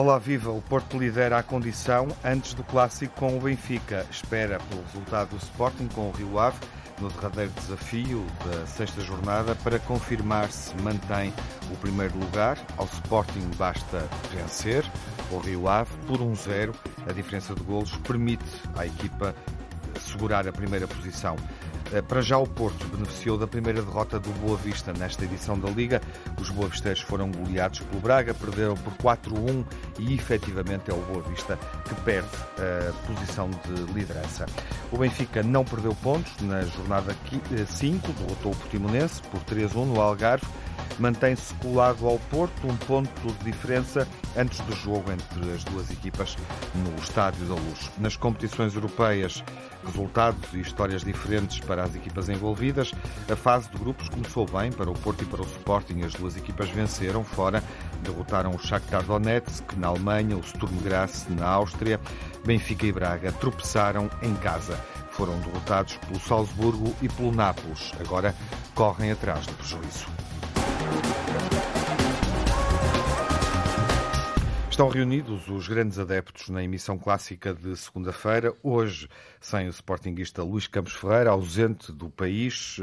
Olá, viva! O Porto lidera a condição antes do clássico com o Benfica. Espera pelo resultado do Sporting com o Rio Ave no derradeiro desafio da sexta jornada para confirmar se mantém o primeiro lugar. Ao Sporting basta vencer o Rio Ave por 1-0. A diferença de golos permite à equipa segurar a primeira posição. Eh, para já o Porto beneficiou da primeira derrota do Boa Vista nesta edição da Liga. Os boavisteiros foram goleados pelo Braga, perderam por 4-1 e efetivamente é o Boa Vista que perde a posição de liderança. O Benfica não perdeu pontos na jornada 5, eh, derrotou o Portimonense por 3-1 no Algarve mantém-se colado ao Porto, um ponto de diferença antes do jogo entre as duas equipas no Estádio da Luz. Nas competições europeias, resultados e histórias diferentes para as equipas envolvidas. A fase de grupos começou bem para o Porto e para o Sporting. As duas equipas venceram fora, derrotaram o Shakhtar Donetsk na Alemanha, o Sturm Graz na Áustria. Benfica e Braga tropeçaram em casa. Foram derrotados pelo Salzburgo e pelo Nápoles. Agora correm atrás do prejuízo. Estão reunidos os grandes adeptos na emissão clássica de segunda-feira, hoje sem o sportinguista Luís Campos Ferreira, ausente do país,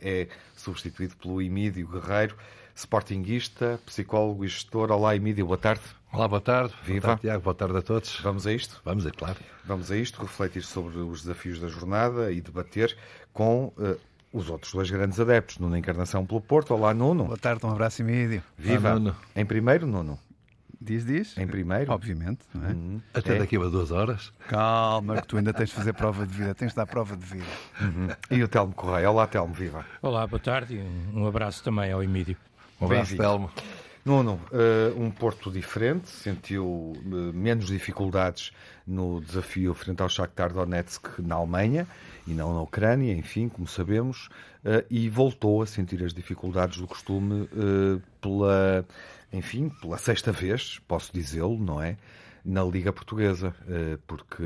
eh, é substituído pelo Emílio Guerreiro, sportinguista, psicólogo e gestor. Olá, Emílio, boa tarde. Olá, boa tarde. Viva. Boa tarde, Tiago. Boa tarde a todos. Vamos a isto? Vamos, é claro. Vamos a isto, refletir sobre os desafios da jornada e debater com uh, os outros dois grandes adeptos, Nuno Encarnação pelo Porto. Olá, Nuno. Boa tarde, um abraço e meio. Viva. Olá, Nuno. Em primeiro, Nuno. Diz, diz. Em primeiro? Obviamente. É? Uhum. Até é. daqui a duas horas. Calma, que tu ainda tens de fazer prova de vida, tens de dar prova de vida. Uhum. E o Telmo Correia. Olá, Telmo, viva. Olá, boa tarde e um abraço também ao Emílio. Um abraço, Telmo. Nuno, uh, um Porto diferente, sentiu uh, menos dificuldades no desafio frente ao Shakhtar Donetsk na Alemanha e não na Ucrânia, enfim, como sabemos, uh, e voltou a sentir as dificuldades do costume pela, enfim, pela sexta vez, posso dizê-lo, não é? Na Liga Portuguesa, porque,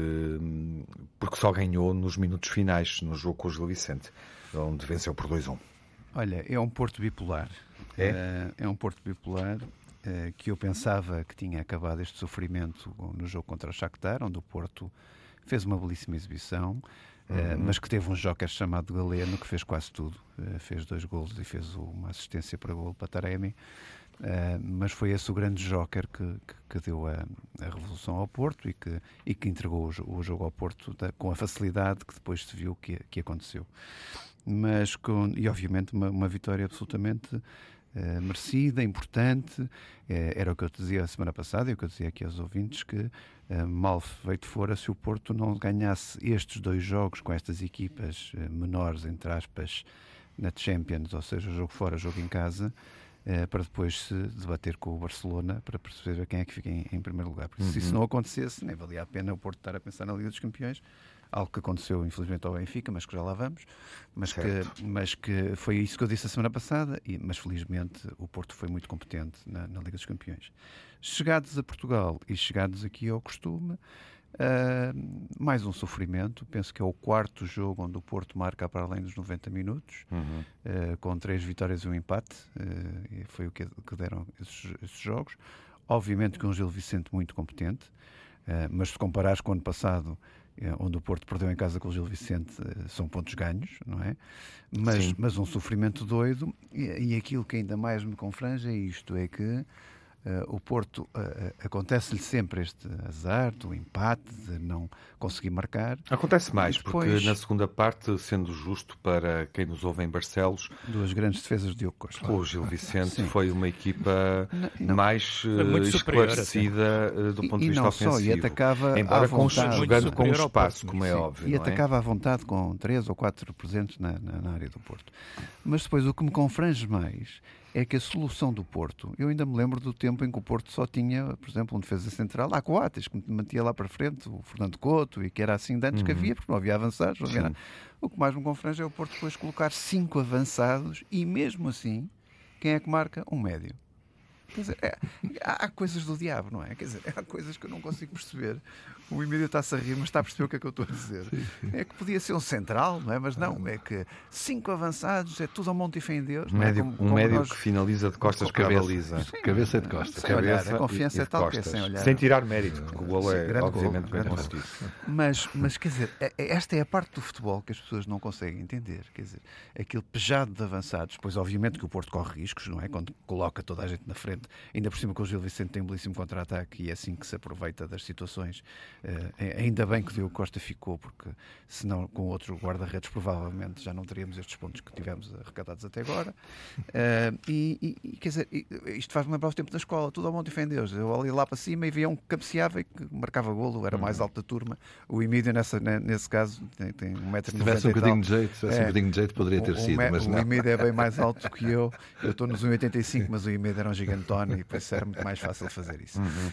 porque só ganhou nos minutos finais no jogo com o Gil Vicente, onde venceu por 2-1. Olha, é um Porto bipolar. É, uh, é um Porto bipolar uh, que eu pensava que tinha acabado este sofrimento no jogo contra o Shakhtar, onde o Porto fez uma belíssima exibição, uh, uhum. mas que teve um joker chamado Galeno que fez quase tudo. fez dois golos e fez uma assistência para gol para Taremi. Mas foi esse o grande joker que, que, que deu a, a, revolução ao Porto e que, e que entregou o, o jogo ao Porto da, com a facilidade que depois se viu que, que aconteceu mas com, e obviamente uma, uma vitória absolutamente uh, merecida, importante. Uh, era o que eu te dizia a semana passada e o que eu dizia aqui aos ouvintes, que uh, mal feito fora se o Porto não ganhasse estes dois jogos com estas equipas menores, entre aspas, na Champions, ou seja, jogo fora, jogo em casa, para depois se debater com o Barcelona para perceber quem é que fica em, em primeiro lugar. Porque uhum. se isso uhum. não acontecesse, nem valia a pena o Porto estar a pensar na Liga dos Campeões, algo que aconteceu infelizmente ao Benfica, mas que já lá vamos, mas que, mas que foi isso que eu disse a semana passada, e, mas felizmente o Porto foi muito competente na, na Liga dos Campeões. Chegados a Portugal e chegados aqui ao costume, Uh, mais um sofrimento. Penso que é o quarto jogo onde o Porto marca para além dos 90 minutos, uhum. uh, com três vitórias e um empate. Uh, foi o que, que deram esses, esses, jogos. Obviamente que um Gil Vicente muito competente, mas se comparares com o ano passado, onde o Porto perdeu em casa com o Gil Vicente, eh, são pontos ganhos, não é? Mas, mas um sofrimento doido, e, e aquilo que ainda mais me confrange é isto: é que Uh, o Porto uh, acontece-lhe sempre este azar do empate, de não conseguir marcar. Acontece mais, depois, porque na segunda parte, sendo justo para quem nos ouve em Barcelos. Duas grandes defesas de Diogo Costa. O Gil Vicente Sim. foi uma equipa não, não, mais esclarecida do ponto de vista e não ofensivo. Só, e atacava embora com, jogando com espaço, como é óbvio. E é? atacava é? à vontade com três ou quatro presentes na, na, na área do Porto. Mas depois o que me confrange mais é que a solução do Porto, eu ainda me lembro do tempo em que o Porto só tinha, por exemplo, um defesa central, há Coates, que mantia lá para frente, o Fernando Couto, e que era assim de antes uhum. que havia, porque não havia avançados. Não havia o que mais me confrange é o Porto depois colocar cinco avançados e mesmo assim, quem é que marca? Um médio. Dizer, é, há, há, coisas do diabo, não é? Quer dizer, há coisas que eu não consigo perceber. O Emílio está-se a rir, mas está a perceber o que é que eu estou a dizer. Sim, sim. É que podia ser um central, não é? Mas não, é que cinco avançados, é tudo ao monte e fé em Deus. Um é? médio, como, um médio nós... que finaliza de costas para a baliza. Cabeça de costas. Sem olhar, a confiança é tal que é sem olhar. Sem tirar mérito, porque o golo é obviamente golo, bem conseguido. Mas, mas, quer dizer, é, é, esta é a parte do futebol que as pessoas não conseguem entender. Quer dizer, aquele pejado de avançados, pois obviamente que o Porto corre riscos, não é? Quando coloca toda a gente na frente, ainda por cima com o Gil Vicente tem um belíssimo contra-ataque e é assim que se aproveita das situações. Uh, ainda bem que o Diogo Costa ficou, porque senão com outro guarda-redes provavelmente já não teríamos estes pontos que tivemos arrecadados até agora. Uh, e, e, quer dizer, isto faz-me lembrar o tempo da escola, tudo ao monte e fé em Deus. Eu ali lá para cima e via um que cabeceava e que marcava golo, era mais uhum. alto da turma. O Emílio, nessa, nesse caso, tem, tem um metro Se tivesse um bocadinho de jeito, tivesse é, um bocadinho de jeito, poderia ter o, sido, o, mas o Emílio é bem mais alto que eu. Eu estou nos 1,85, mas o Emílio era um gigantone e depois era muito mais fácil fazer isso. Uhum. Uh,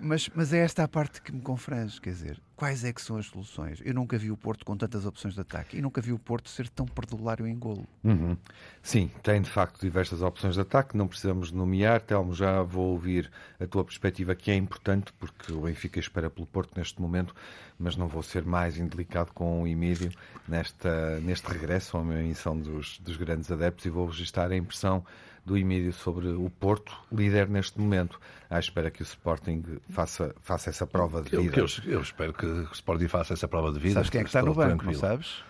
mas, mas é esta a parte que me confrange, quer dizer, quais é que são as soluções? Eu nunca vi o Porto com tantas opções de ataque e nunca vi o Porto ser tão perdulário em golo. Uhum. Sim, tem de facto diversas opções de ataque, não precisamos nomear. Telmo, já vou ouvir a tua perspectiva, que é importante, porque o Benfica espera pelo Porto neste momento, mas não vou ser mais indelicado com o Emílio nesta, neste regresso à emissão dos, dos grandes adeptos e vou registrar a impressão do Emílio sobre o Porto, líder neste momento, à espera que o Sporting faça, faça essa prova de vida. Eu, eu, eu espero que o Sporting faça essa prova de vida. Sabes quem é que está no banco, tranquilo. não sabes?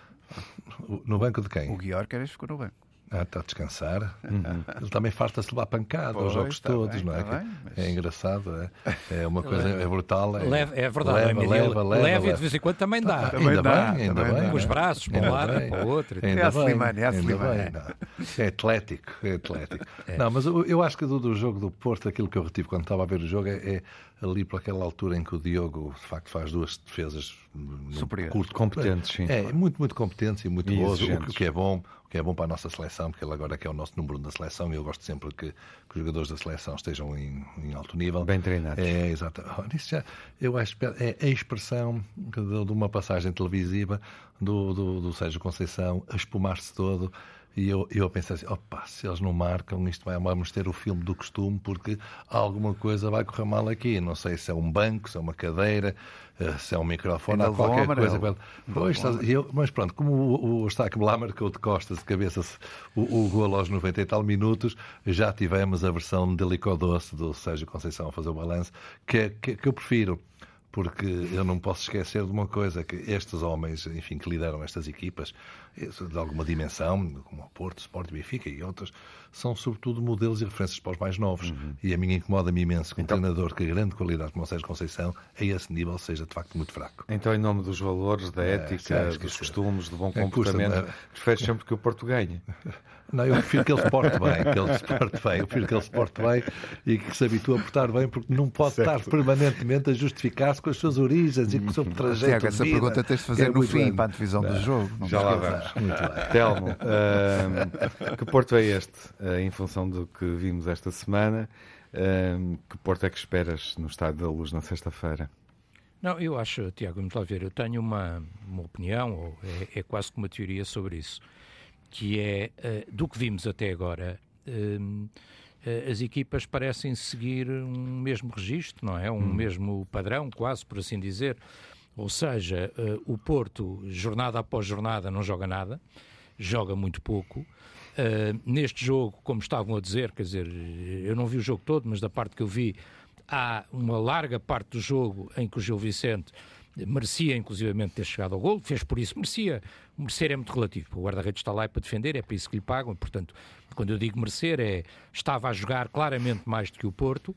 No banco de quem? O Guiorqueres ficou no banco. Ah, está a descansar. Uhum. Ele também farta-se levar pancada pois, aos jogos todos, bem, não é? Bem, mas... É engraçado, é, é uma coisa é brutal. É, leva, é verdade, leva, leva, leva, leva, e de vez em quando também dá. Também ainda dá, bem, ainda bem. Com os braços para um lado e para o outro. Ainda é a Slimane, é a Slimane. É atlético, é atlético. É. Não, mas eu, eu acho que do, do, jogo do Porto, aquilo que eu retive quando estava a ver o jogo é, é ali por aquela altura em que o Diogo, de facto, faz duas defesas superiores, curto, competentes, sim. É, muito, muito competentes e muito boas, o que é bom, que é bom para a nossa seleção, porque ele agora é que é o nosso número da seleção e eu gosto sempre que, que os jogadores da seleção estejam em, em alto nível. Bem treinados. É, exato. Isso já, eu acho que é a expressão de, de uma passagem televisiva do, do, do Sérgio Conceição a espumar-se todo e eu, eu pensei assim: opa, se eles não marcam, isto vai, vamos ter o filme do costume, porque alguma coisa vai correr mal aqui. Não sei se é um banco, se é uma cadeira, eh, se é um microfone, ou qualquer coisa. Pois, eu, mas pronto, como o, o Stack lá marcou de costas, de cabeça, o, o gol aos 90 e tal minutos, já tivemos a versão delicodoce do Sérgio Conceição a fazer o balanço, que, que, que eu prefiro porque eu não posso esquecer de uma coisa, que estes homens, enfim, que lideram estas equipas, de alguma dimensão, como o Porto, Sport, Benfica e outras, são sobretudo modelos e referências para os mais novos. Uhum. E a mim incomoda-me imenso que um então, treinador que grande qualidade como o Sérgio Conceição, a esse nível, seja de facto muito fraco. Então, em nome dos valores, da é, ética, é, dos costumes, do bom é, comportamento, é, preferes sempre que o Porto ganhe? Não, eu prefiro que ele se porte bem, que ele se porte bem. Eu prefiro que ele se porte bem e que se habitue a portar bem, porque não pode certo. estar permanentemente a justificar-se com as suas origens e com o seu trajeto Tiago, essa vida, pergunta tens de fazer no fim, bem. para a divisão do jogo. Não já lá vamos. Muito bem. Telmo, uh, que Porto é este, uh, em função do que vimos esta semana? Uh, que Porto é que esperas no Estádio da Luz na sexta-feira? Não, eu acho, Tiago, vamos lá ver, eu tenho uma, uma opinião, ou é, é quase que uma teoria sobre isso que é uh, do que vimos até agora. Uh, as equipas parecem seguir um mesmo registro, não é? Um hum. mesmo padrão, quase por assim dizer. Ou seja, uh, o Porto, jornada após jornada, não joga nada, joga muito pouco. Uh, neste jogo, como estavam a dizer, quer dizer, eu não vi o jogo todo, mas da parte que eu vi, há uma larga parte do jogo em que o Gil Vicente merecia inclusivamente ter chegado ao gol, fez por isso, merecia. Merecer é muito relativo, o guarda-redes está lá para defender, é para isso que lhe pagam, portanto, quando eu digo merecer, é estava a jogar claramente mais do que o Porto,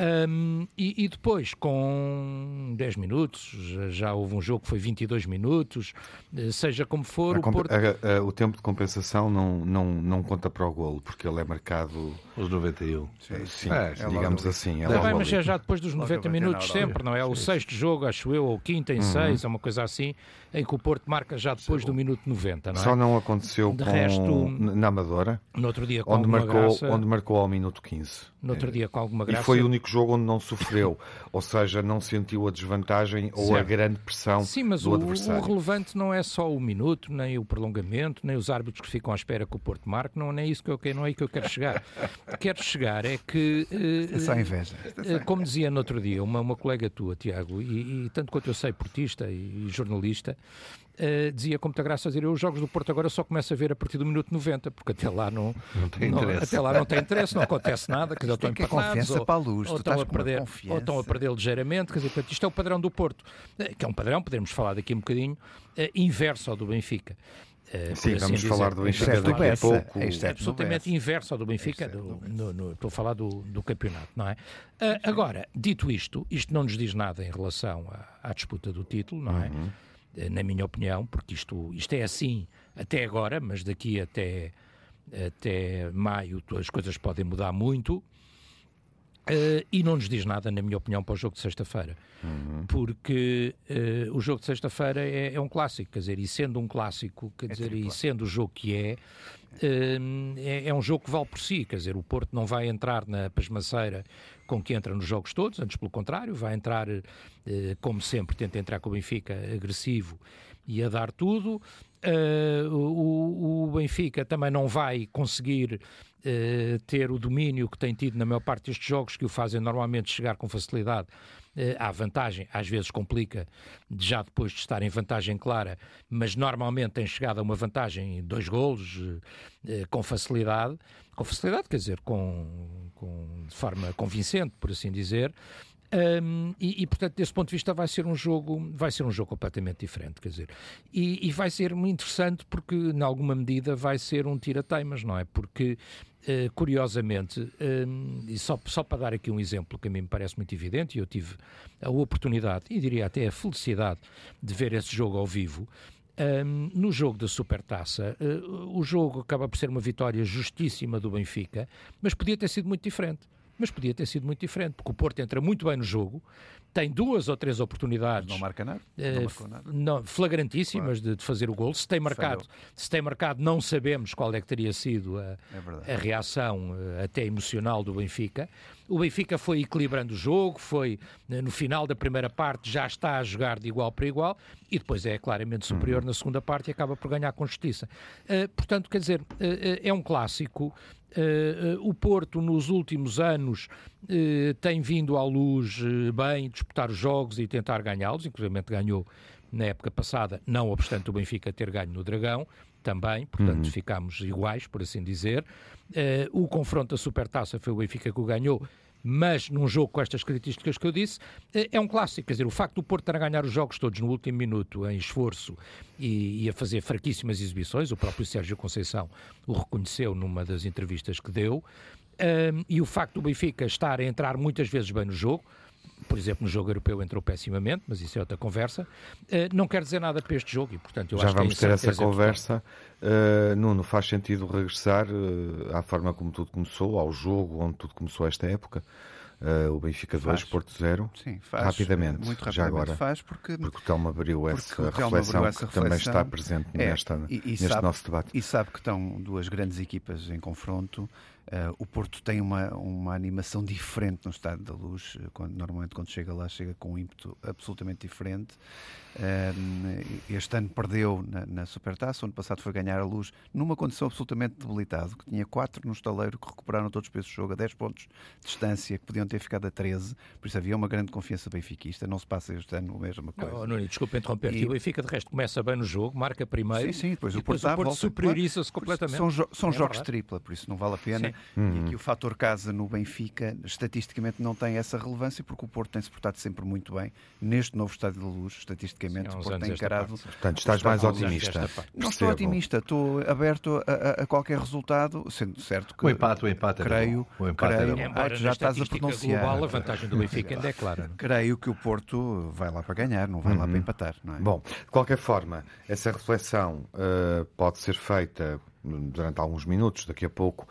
um, e, e, depois, com 10 minutos, já, houve um jogo que foi 22 minutos, eh, seja como for, o Porto... A, a, o tempo de compensação não, não, não conta para o golo, porque ele é marcado... Os 91. Sim, sim é, é digamos assim. É bem, mas é já depois dos 90 minutos sempre, não é? O sexto jogo, acho eu, ou o quinto em 6, uhum. é uma coisa assim, em que o Porto marca já depois do minuto 90, não é? Só não aconteceu de com... resto, na Amadora, no outro dia com onde marcou, graça, onde marcou ao minuto 15. No outro dia com alguma graça. E foi o único jogo onde não sofreu, ou seja, não sentiu a desvantagem ou a grande pressão Sim, mas do o, adversário. o relevante não é só o minuto, nem o prolongamento, nem os árbitros que ficam à espera que o Porto marque, não é isso que eu, quero- não é aí que eu quero chegar. quero chegar é que... eh, só inveja. eh, Como dizia no outro dia uma, uma colega tua, Tiago, e, e tanto quanto eu sei, portista e, e jornalista, eh, dizia com muita graça a dizer, eu os jogos do Porto agora só começo a ver a partir do minuto 90, porque até lá não, Não tem interesse. até lá não tem interesse, não acontece nada, quer dizer, é estão que é empatados, confiança ou, para a luz, ou, estão a perder, confiança. ou estão a perder ligeiramente, quer dizer, portanto, isto é o padrão do Porto, eh, que é um padrão, podemos falar daqui um bocadinho, eh, inverso ao do Benfica. Eh, Sim, assim vamos dizer. falar do Benfica o daqui a pouco. É absolutamente inverso ao do Benfica, do- no no- no- estou a falar do, do campeonato, não é? Ah, agora, dito isto, isto não nos diz nada em relação à, à disputa do título, não é? Eh, Na minha opinião, porque isto, isto é assim até agora, mas daqui até, até maio as coisas podem mudar muito. Eh, e não nos diz nada, na minha opinião, para o jogo de sexta-feira. Porque eh, o jogo de sexta-feira é, é um clássico, quer dizer, e sendo um clássico, quer dizer, e sendo o jogo que é, eh, é, é um jogo que vale por si, quer dizer, o Porto não vai entrar na pasmaceira com que entra nos jogos todos, antes pelo contrário, vai entrar, como sempre, tenta entrar com o Benfica agressivo e a dar tudo. Eh, o, o Benfica também não vai conseguir eh, ter o domínio que tem tido na maior parte destes jogos, que o fazem normalmente chegar com facilidade eh, à vantagem, às vezes complica, já depois de estar em vantagem clara, mas normalmente tem chegado a uma vantagem em dois golos com facilidade, com facilidade, quer dizer, com, com- de forma convincente, por assim dizer. Um, e, e, portanto, desse ponto de vista, vai ser um jogo, vai ser um jogo completamente diferente, quer dizer, e, e vai ser muito interessante porque, em alguma medida, vai ser um tira-teimas, não é? Porque, eh, curiosamente, e só, só para dar aqui um exemplo que a mim me parece muito evidente, e eu tive a oportunidade, e diria até a felicidade, de ver esse jogo ao vivo. Um, no jogo da Supertaça, eh, o jogo acaba por ser uma vitória justíssima do Benfica, mas podia ter sido muito diferente. Mas podia ter sido muito diferente, porque o Porto entra muito bem no jogo, tem duas ou três oportunidades Não marca nada. eh, Não marcou nada. não, flagrantíssimas de, de fazer o gol. Se tem marcado, se tem marcado, não sabemos qual é que teria sido a, É a reação eh, até emocional do Benfica. O Benfica foi equilibrando o jogo, foi eh, no final da primeira parte já está a jogar de igual para igual e depois é claramente superior na segunda parte e acaba por ganhar com justiça. Eh, portanto, quer dizer, eh, eh, é um clássico. Eh, eh, o Porto, nos últimos anos, eh, tem vindo à luz bem disputar os jogos e tentar ganhá-los, inclusive ganhou na época passada, não obstante o Benfica ter ganho no Dragão, também, portanto ficámos iguais, por assim dizer. O confronto da Supertaça foi o Benfica que o ganhou, mas num jogo com estas características que eu disse, eh, é um clássico. Quer dizer, o facto do Porto estar a ganhar os jogos todos no último minuto, em esforço e, e a fazer fraquíssimas exibições, o próprio Sérgio Conceição o reconheceu numa das entrevistas que deu, Ahm, e o facto do Benfica estar a entrar muitas vezes bem no jogo, por exemplo, no jogo europeu entrou pessimamente, mas isso é outra conversa, eh, não quer dizer nada para este jogo e, portanto, eu Já acho que vamos ter essa conversa. Uh, Nuno, faz sentido regressar uh, à forma como tudo começou, ao jogo onde tudo começou esta época? Uh, o Benfica 2, Faz. Porto 0. Sim, faz. Rapidamente, Muito já rapidamente agora. faz, porque Porque o Telmo abriu essa o Telmo reflexão abriu essa que também reflexão. está presente É, nesta, e- e neste sabe- nosso debate. E sabe que estão duas grandes equipas em confronto. Eh, o Porto tem uma, uma animação diferente no Estádio da Luz. eh, Quando, normalmente, quando chega lá, chega com um ímpeto absolutamente diferente. Eh, este ano perdeu na, na Supertaça. O ano passado foi ganhar a luz numa condição absolutamente debilitado. Que tinha quatro no estaleiro que recuperaram todos para esse jogo a 10 pontos de distância, que podiam ter ficado a 13. Por isso havia uma grande confiança benfiquista. Não se passa este ano a mesma coisa. Oh, Nuno, desculpa interromper-te. E-. O Benfica, de resto, começa bem no jogo, marca primeiro. Sim, sim, depois o Porto depois o Porto superioriza-se completamente. São, jo- são É jogos verdade. tripla, por isso não vale a pena. Sim. Uhum. E aqui o fator casa no Benfica, estatisticamente, não tem essa relevância, porque o Porto tem-se portado sempre muito bem neste novo Estádio da Luz. Estatisticamente, Sim, o Porto tem encarado. parte. Portanto, estás Está mais otimista. Não estou Percebo. otimista, estou aberto a, a- a qualquer resultado, sendo certo que. O empate, o empate creio. O empate creio. Embora Ah, já estás a pronunciar. global a vantagem do Benfica ainda é clara. é? Creio que o Porto vai lá para ganhar, não vai lá para empatar, não é? Uhum. Bom, de qualquer forma, essa reflexão uh, pode ser feita durante alguns minutos, daqui a pouco,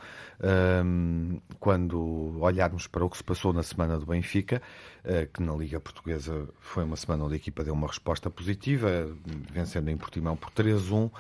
quando olharmos para o que se passou na semana do Benfica, uh, que na Liga Portuguesa foi uma semana onde a equipa deu uma resposta positiva, vencendo em Portimão por 3-1, uh,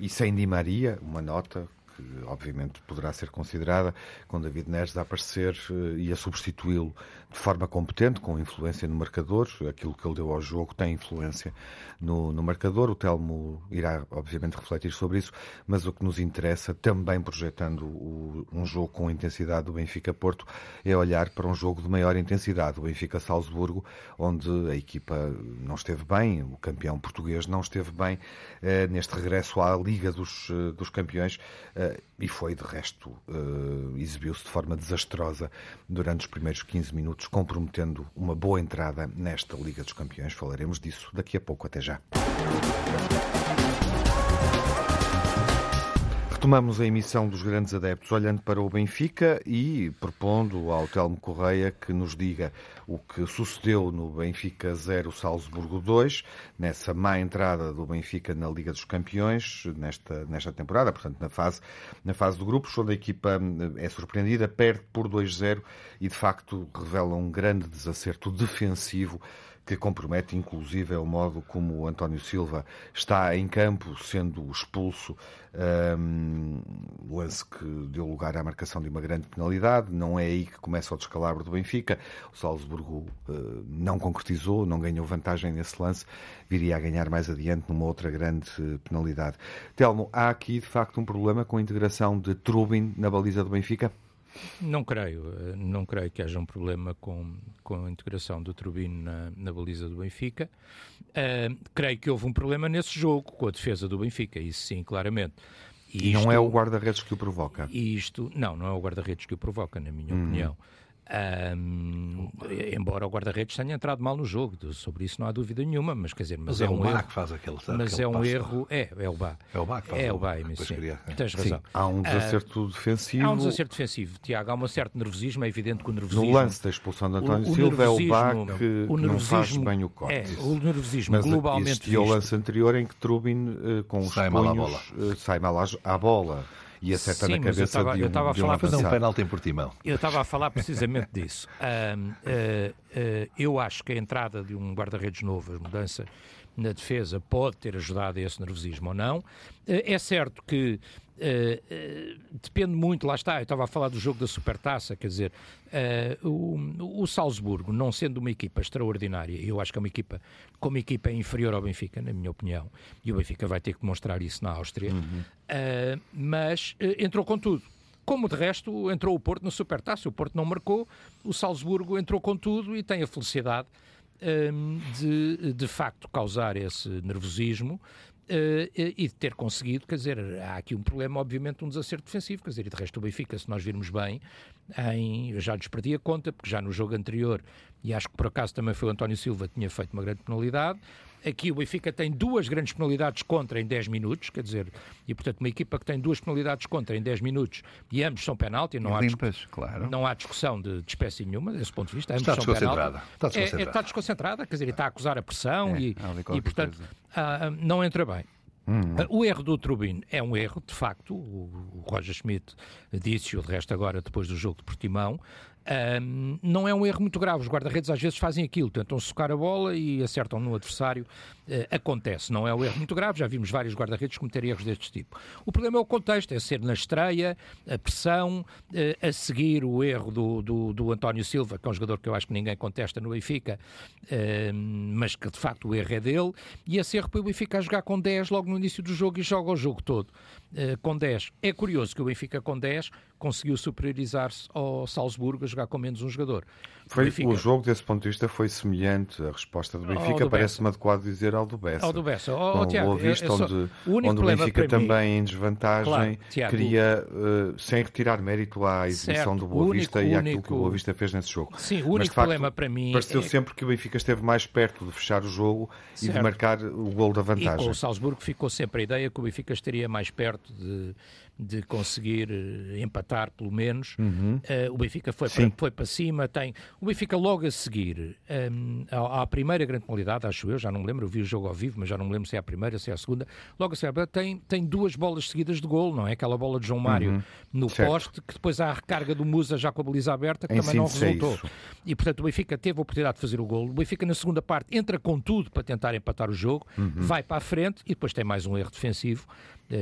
e sem Di Maria, uma nota que obviamente poderá ser considerada, com David Neres a aparecer eh, e a substituí-lo de forma competente, com influência no marcador. Aquilo que ele deu ao jogo tem influência no, no marcador. O Telmo irá, obviamente, refletir sobre isso, mas o que nos interessa, também projetando o, um jogo com intensidade do Benfica-Porto, é olhar para um jogo de maior intensidade. O Benfica-Salzburgo, onde a equipa não esteve bem, o campeão português não esteve bem eh, neste regresso à Liga dos, eh, dos Campeões eh, e foi, de resto, eh, exibiu-se de forma desastrosa durante os primeiros 15 minutos, comprometendo uma boa entrada nesta Liga dos Campeões. Falaremos disso daqui a pouco. Até já. Retomamos a emissão dos grandes adeptos olhando para o Benfica e propondo ao Telmo Correia que nos diga o que sucedeu no Benfica 0 Salzburgo 2, nessa má entrada do Benfica na Liga dos Campeões, nesta, nesta temporada, portanto na fase, na fase do grupos, onde a equipa é surpreendida, perde por 2-0 e de facto revela um grande desacerto defensivo que compromete inclusive o modo como António Silva está em campo, sendo expulso, um, lance que deu lugar à marcação de uma grande penalidade. Não é aí que começa o descalabro do Benfica. O Salzburgo uh, não concretizou, não ganhou vantagem nesse lance, viria a ganhar mais adiante numa outra grande penalidade. Telmo, há aqui de facto um problema com a integração de Trubin na baliza do Benfica? Não creio, eh, não creio que haja um problema com, com a integração do Turbino na, na baliza do Benfica. Uh, creio que houve um problema nesse jogo com a defesa do Benfica, isso sim, claramente. E, e isto, não é o guarda-redes que o provoca? Isto, não, não é o guarda-redes que o provoca, na minha hum. opinião. Um, embora o guarda-redes tenha entrado mal no jogo, sobre isso não há dúvida nenhuma, mas quer dizer, mas, mas é, é, um erro. que faz aquele Mas aquele é um erro, é, é o Bá. É o Bá que faz É o Bá, sim. Tens razão. Sim, há um desacerto uh, defensivo. Há um desacerto defensivo, Tiago, há um certo nervosismo, é evidente que o nervosismo. No lance da expulsão de António o, o Silva é o Bá que, que não faz bem o corte. É, o nervosismo mas globalmente. Existia o lance anterior em que Trubin, uh, com os sai punhos, mal à bola. Uh, sai mal à bola e acerta Sim, na cabeça estava, de um, eu estava a falar, um penalti em Portimão. Eu estava a falar precisamente disso. Uh, uh, uh, eu acho que a entrada de um guarda-redes novo, a mudança na defesa, pode ter ajudado a esse nervosismo ou não. é certo que Uh, uh, depende muito, lá está, eu estava a falar do jogo da Supertaça, quer dizer, uh, o, o, Salzburgo, não sendo uma equipa extraordinária, eu acho que é uma equipa, como equipa é inferior ao Benfica, na minha opinião, e o Benfica vai ter que demonstrar isso na Áustria, uhum. mas entrou com tudo. Como de resto entrou o Porto na Supertaça, o Porto não marcou, o Salzburgo entrou com tudo e tem a felicidade de, de facto, causar esse nervosismo Uh, e de ter conseguido, quer dizer, há aqui um problema, obviamente, um desacerto defensivo, quer dizer, e de resto o Benfica, se nós virmos bem, em, eu já lhes perdi a conta, porque já no jogo anterior, e acho que por acaso também foi o António Silva, tinha feito uma grande penalidade, Aqui o Benfica tem duas grandes penalidades contra em 10 minutos, quer dizer, e portanto uma equipa que tem duas penalidades contra em 10 minutos e ambos são penalti, não, há, limpas, claro. não há discussão de, de espécie nenhuma desse ponto de vista. Ambos está desconcentrada. Está desconcentrada. É, é, está desconcentrada, quer dizer, está a acusar a pressão é, e, e, portanto ah, não entra bem. Hum. O erro do Trubin é um erro, de facto. O, Roger Schmidt disse-o, de resto, agora, depois do jogo de Portimão. Um, não é um erro muito grave. Os guarda-redes às vezes fazem aquilo, tentam socar a bola e acertam no adversário. Uh, acontece, não é um erro muito grave. Já vimos vários guarda-redes cometer erros deste tipo. O problema é o contexto, é ser na estreia, a pressão, uh, a seguir o erro do, do, do, António Silva, que é um jogador que eu acho que ninguém contesta no Benfica, uh, mas que de facto o erro é dele, e esse erro para o Benfica a jogar com 10 logo no início do jogo e joga o jogo todo com 10. É curioso que o Benfica com 10 conseguiu superiorizar-se ao Salzburgo a jogar com menos um jogador. Foi, o, o jogo, desse ponto de vista, foi semelhante. A resposta do Benfica parece-me adequado dizer ao do Bessa. Ao do Bessa. Oh, Tiago, Vista, eu, eu onde, o, onde o Benfica também, em desvantagem, claro, Tiago, queria, uh, sem retirar mérito à exibição do Boa Vista único, e àquilo que o Boa Vista fez nesse jogo. Sim, o único Mas, problema facto, para mim. Pareceu é... sempre que o Benfica esteve mais perto de fechar o jogo certo. e de marcar o gol da vantagem. E com o Salzburgo ficou sempre a ideia que o Benfica estaria mais perto de de conseguir eh, empatar pelo menos. Uhum. Uh, o Benfica foi para, foi para cima, tem o Benfica logo a seguir um, à, à, primeira grande qualidade, acho eu, já não me lembro, eu vi o jogo ao vivo, mas já não me lembro se é a primeira, se é a segunda. Logo a seguir, tem, tem duas bolas seguidas de gol, não é? Aquela bola de João Mário uhum. no certo. poste, que depois há a recarga do Musa já com a baliza aberta, que em também não resultou. E portanto o Benfica teve a oportunidade de fazer o gol. O Benfica na segunda parte entra com tudo para tentar empatar o jogo, uhum. vai para a frente e depois tem mais um erro defensivo,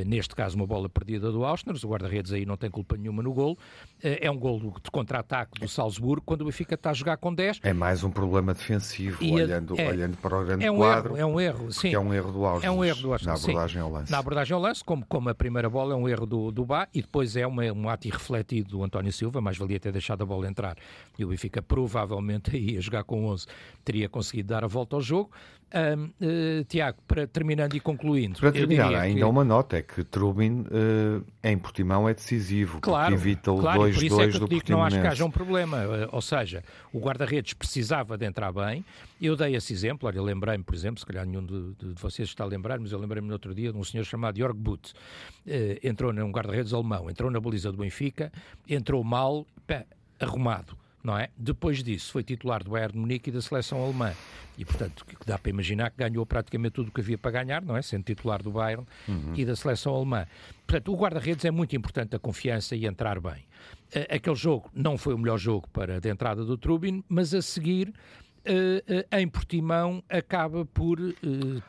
neste caso uma bola perdida do Austners, o guarda-redes aí não tem culpa nenhuma no golo. Eh, é um golo de contra-ataque do Salzburgo, quando o Benfica está a jogar com 10. É mais um problema defensivo, e olhando, é, olhando para o grande é um quadro. Erro, é um erro, sim. É um erro do Austners. É um erro do Austners, Na abordagem sim. ao lance. Na abordagem ao lance, como, como a primeira bola é um erro do, do Bá, e depois é uma, um ato irrefletido do António Silva, mais valia ter deixado a bola entrar. E o Benfica provavelmente aí a jogar com 11 teria conseguido dar a volta ao jogo. Um, uh, Tiago, para, terminando e concluindo. Para terminar, ainda que... uma nota: é que Trubin uh, em Portimão é decisivo, claro, porque evita o 2-2 claro, 2 por isso é que eu do digo que não acho que haja um problema. Uh, ou seja, o guarda-redes precisava de entrar bem. Eu dei esse exemplo, olha, lembrei-me, por exemplo, se calhar nenhum de, de, de vocês está a lembrar, mas eu lembrei-me no outro dia de um senhor chamado Jorg Butt. entrou num guarda-redes alemão, entrou na baliza do Benfica, entrou mal, pé, arrumado não é? Depois disso, foi titular do Bayern de Munique e da seleção alemã. E, portanto, dá para imaginar que ganhou praticamente tudo o que havia para ganhar, não é? Sendo titular do Bayern uhum. e da seleção alemã. Portanto, o guarda-redes é muito importante a confiança e entrar bem. Aquele jogo não foi o melhor jogo para a entrada do Trubin, mas a seguir, em Portimão, acaba por,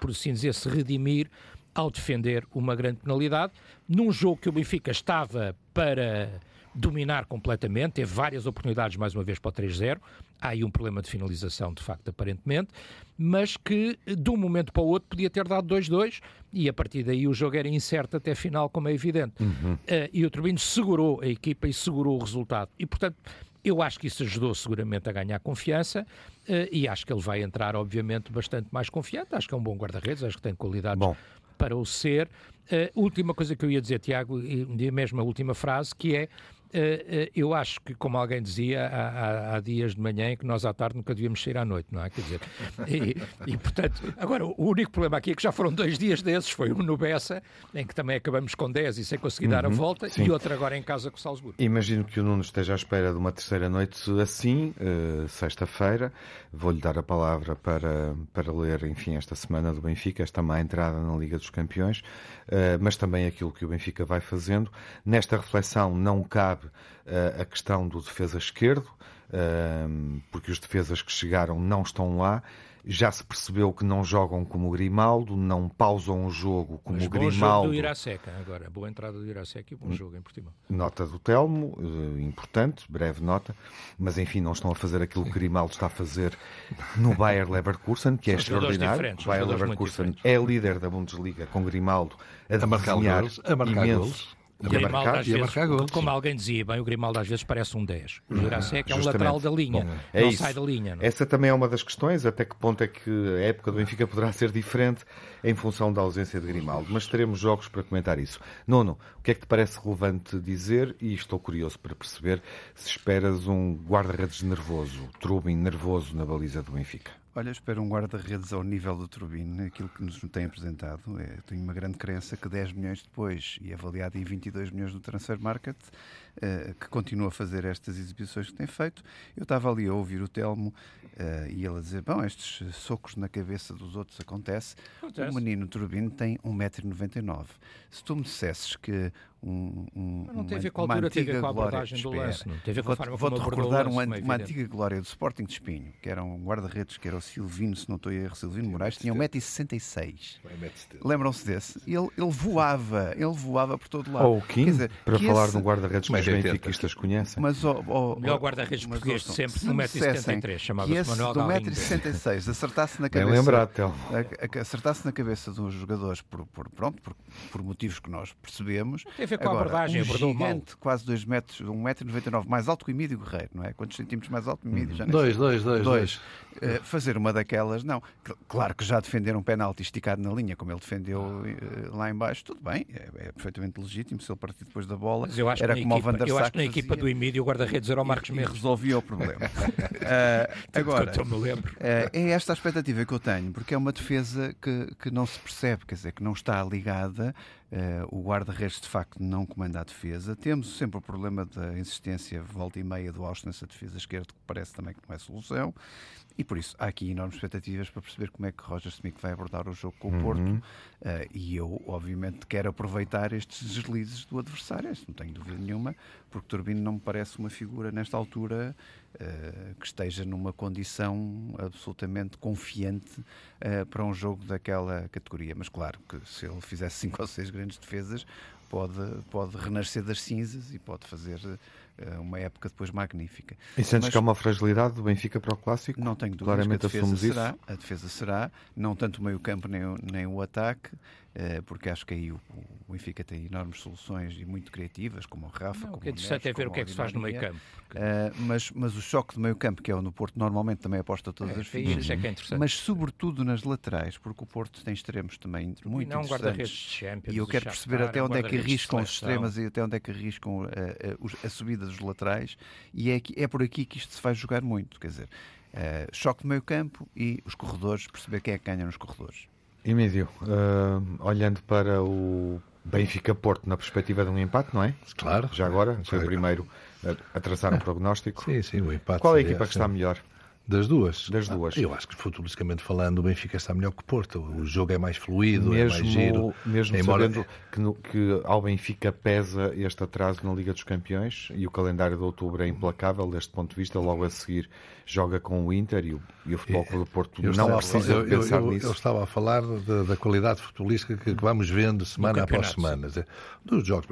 por assim dizer, se redimir ao defender uma grande penalidade, num jogo que o Benfica estava para dominar completamente, teve várias oportunidades mais uma vez para o 3-0, há aí um problema de finalização de facto aparentemente, mas que de um momento para o outro podia ter dado 2-2 e a partir daí o jogo era incerto até final, como é evidente. Uhum. Uh, e o Turbino segurou a equipa e segurou o resultado. E portanto, eu acho que isso ajudou seguramente a ganhar confiança uh, e acho que ele vai entrar, obviamente, bastante mais confiante. Acho que é um bom guarda-redes, acho que tem qualidades Bom. para o ser. Uh, última coisa que eu ia dizer, Tiago, e mesmo a última frase, que é eu acho que, como alguém dizia há, há, dias de manhã, que nós à tarde nunca devíamos sair à noite, não é? Quer dizer, e, e, portanto, agora o único problema aqui é que já foram dois dias desses, foi um no Bessa, em que também acabamos com 10 e sem conseguir uhum, dar a uhum, volta, sim. e outro agora em casa com o Salzburgo. Imagino que o Nuno esteja à espera de uma terceira noite assim, uh, sexta-feira. Vou-lhe dar a palavra para, para ler, enfim, esta semana do Benfica, esta má entrada na Liga dos Campeões, mas também aquilo que o Benfica vai fazendo. Nesta reflexão não cabe uh, a questão do defesa esquerdo, uh, porque os defesas que chegaram não estão lá. Já se percebeu que não jogam como o Grimaldo, não pausam o jogo como Mas o Grimaldo. Bom jogo do Iraseca agora, boa entrada do Iraseca e bom jogo em Portimão. Nota do Telmo, uh, importante, breve nota, mas enfim, não estão a fazer aquilo que o Grimaldo está a fazer no Bayer Leverkusen, que é são extraordinário. O Bayer Leverkusen é líder da Bundesliga com Grimaldo a, a marcar a marcar gols. O Grimaldo, às vezes, como alguém dizia bem, o Grimaldo às vezes parece um 10. O Jurasek é um lateral da linha, Bom, é não isso. sai da linha. Não? É? Essa também é uma das questões, até que ponto é que a época do Benfica poderá ser diferente em função da ausência de Grimaldo. Mas teremos jogos para comentar isso. Nono, o que é que te parece relevante dizer? E estou curioso para perceber se esperas um guarda-redes nervoso, Trubin nervoso na baliza do Benfica. Olha, espero um guarda-redes ao nível do Turbine, aquilo que nos tem apresentado. É, tenho uma grande crença que 10 milhões depois e avaliado em 22 milhões no Transfer Market, uh, que continua a fazer estas exibições que tem feito. Eu estava ali a ouvir o Telmo uh, e ele a dizer: Bom, estes socos na cabeça dos outros acontece. acontece. O menino Turbine tem 1,99m. Se tu me dissesses que um, um, não tem a ver com a altura, tem a ver com a abordagem do lance. Não tem a ver com a forma Vou-te recordar um, uma, uma antiga glória do Sporting de Espinho, que era um guarda-redes, que era o Silvino, se não estou a errar, Silvino Moraes, tinha 1,66m. Lembram-se desse? Ele, ele voava, ele voava por todo lado. Ou o Kim, dizer, para falar esse... de um guarda-redes que os benfiquistas conhecem. Mas, oh, oh, o melhor guarda-redes português de sempre, 1,73m, chamava-se Manuel do 1,66m acertasse na cabeça... Lembrado. Acertasse na cabeça dos jogadores por, por, pronto, por, por motivos que nós percebemos... ver com Agora, a abordagem, um gigante, quase 2 metros, 1,99m, mais alto que o Emílio Guerreiro, não é? Quantos centímetros mais alto que o Emílio? Já dois, dois, dois, dois. Uh, fazer uma daquelas, não. Claro que já defender um penalti esticado na linha, como ele defendeu uh, lá embaixo, tudo bem, é, é, perfeitamente legítimo. Se ele partir depois da bola, Mas eu acho era que como o Van der Eu acho que na equipa do Emílio o guarda-redes era o Marcos Mendes. resolvia o problema. uh, agora, é esta a expectativa que eu tenho, porque é uma defesa que, que não se percebe, quer dizer, que não está ligada o guarda-redes, de facto, não comanda a defesa. Temos sempre o problema da insistência volta e meia do Austin nessa defesa esquerda, que parece também que não é solução. E por isso há aqui enormes expectativas para perceber como é que Roger Smith vai abordar o jogo com o uhum. Porto. Uh, e eu, obviamente, quero aproveitar estes deslizes do adversário, isso não tenho dúvida nenhuma, porque Turbino não me parece uma figura nesta altura uh, que esteja numa condição absolutamente confiante uh, para um jogo daquela categoria. Mas claro que se ele fizesse cinco ou seis grandes defesas, pode, pode renascer das cinzas e pode fazer uma época depois magnífica. E sentes Mas, que há uma fragilidade do Benfica para o Clássico? Não tenho dúvidas Claramente a defesa será, isso? A defesa será, não tanto o meio campo nem, nem o ataque, eh, porque acho que aí o, o Benfica tem enormes soluções e muito criativas, como o Rafa. Não, como o que é interessante é ver o que é que se faz no meio campo. Uh, mas, mas o choque do meio campo, que é o no Porto, normalmente também aposta todas é, as fichas. É que é interessante. Mas sobretudo nas laterais, porque o Porto tem extremos também muito não, interessantes. Champions, e eu quero perceber até onde é que arriscam os extremos e até onde é que arriscam a, a, a subida dos laterais. E é, é por aqui que isto se vai jogar muito. Quer dizer, uh, choque do meio campo e os corredores, perceber quem é que ganha nos corredores. Emílio, uh, olhando para o Benfica-Porto na perspectiva de um empate, não é? Claro. Já agora, foi o primeiro a, traçar um prognóstico. Sim, sim, o empate. Qual é a equipa que está melhor? Das duas? Das duas. Ah, eu acho que, futbolisticamente falando, o Benfica está melhor que o Porto. O jogo é mais fluido, mesmo, é mais giro. Mesmo embora... sabendo que, no, que ao Benfica pesa este atraso na Liga dos Campeões e o calendário de outubro é implacável deste ponto de vista, logo a seguir joga com o Inter e o, e o Futebol Clube do Porto eu não estava, precisa eu, pensar eu, nisso. Eu estava a falar de, da qualidade futebolística que, que vamos vendo semana após semana. Dos jogos,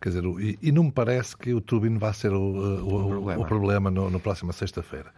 quer dizer, e, e, não me parece que o Turbino vá ser o, o, o problema, o problema no, no próxima sexta-feira.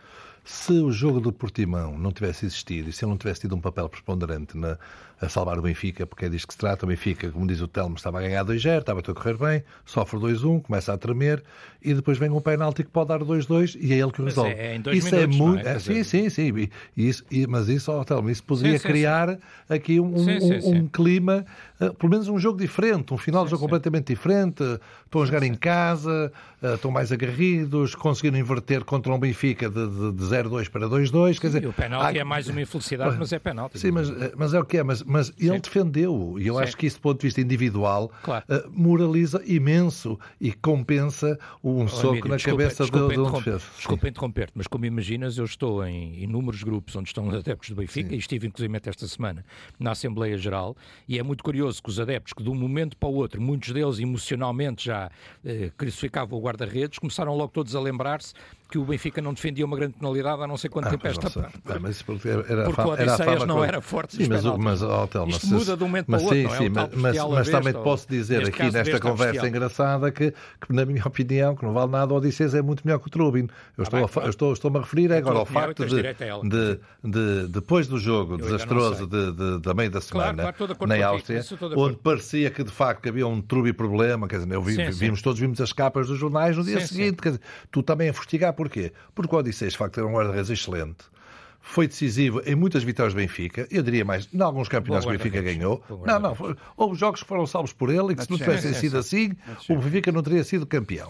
Se o jogo do Portimão não tivesse existido e se ele não tivesse tido um papel preponderante na, a salvar o Benfica, porque é disto que se trata, o Benfica, como diz o Telmo, estava a ganhar 2-0, estava a correr bem, sofre 2-1, começa a tremer e depois vem um penalti que pode dar 2-2 e é ele que o resolve. É, é isso minutos, é muito. É? sim, sim, sim. E, isso, e, mas isso, oh, Telmo, isso poderia sim, criar sim. aqui um, um, um clima, uh, pelo menos um jogo diferente, um final de jogo completamente diferente. Estão a jogar em casa, uh, estão mais agarridos, conseguiram inverter contra um Benfica de, de, de 0-2 para 2-2. Quer dizer, o penalti há... é mais uma infelicidade, mas é penalti. Sim, mas, mas é o que é. Mas, mas ele defendeu. E eu Sim. acho que isso, do ponto de vista individual, claro. uh, moraliza imenso e compensa um oh, soco Emílio, na desculpa, cabeça desculpa, de, um defesa. Desculpa interromper-te, mas como imaginas, eu estou em inúmeros grupos onde estão adeptos do Benfica Sim. e estive inclusive esta semana na Assembleia Geral e é muito curioso que os adeptos que de um momento para o outro, muitos deles emocionalmente já eh, crucificavam o guarda-redes, começaram logo todos a lembrar-se que o Benfica não defendia uma grande penalidade há não sei quanto ah, tempo esta parte. Ah, mas porque era, porque o Odisseias não era forte sim, mas, mas, oh, Isto muda de um momento para o outro, sim, é? Sim, mas, mas, mas também te posso dizer aqui nesta conversa engraçada que, que, na minha opinião, que não vale nada, o Odisseias é muito melhor que o Trubin. Eu ah, estou, a, eu estou, estou-me a referir agora ao facto de, de, de, depois do jogo desastroso de, da meia da semana na Áustria, onde parecia que de facto havia um Trubi problema, quer dizer, vimos, todos vimos as capas dos jornais no dia seguinte, tu também a fustigar porquê? Porque o Odisseus, de facto, era um guarda-redes excelente. Foi decisivo em muitas vitórias do Benfica. Eu diria mais, em alguns campeonatos que o Benfica ganhou. Não, não. Foi, houve jogos que foram salvos por ele e que se não tivessem sido assim, o Benfica não teria sido campeão.